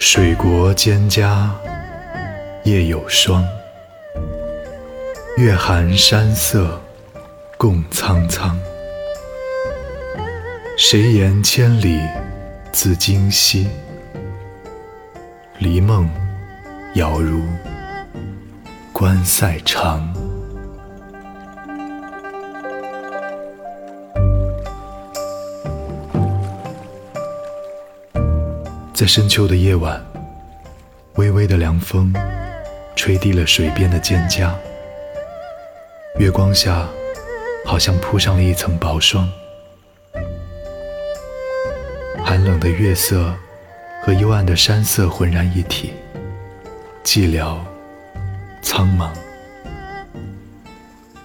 水国蒹葭夜有霜，月寒山色共苍苍。谁言千里自今夕？离梦遥如关塞长。在深秋的夜晚，微微的凉风吹低了水边的蒹葭，月光下好像铺上了一层薄霜。寒冷的月色和幽暗的山色浑然一体，寂寥苍茫。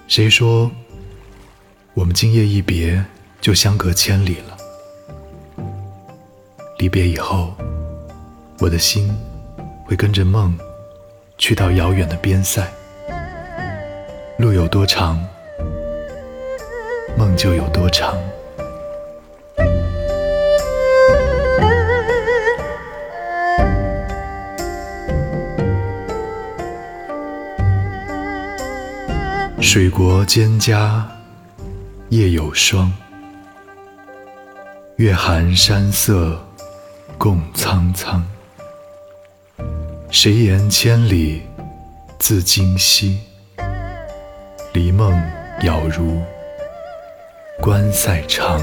谁说我们今夜一别就相隔千里了？离别以后，我的心会跟着梦去到遥远的边塞。路有多长，梦就有多长。水国蒹葭夜有霜，月寒山色。共苍苍，谁言千里自今夕？离梦杳如关塞长。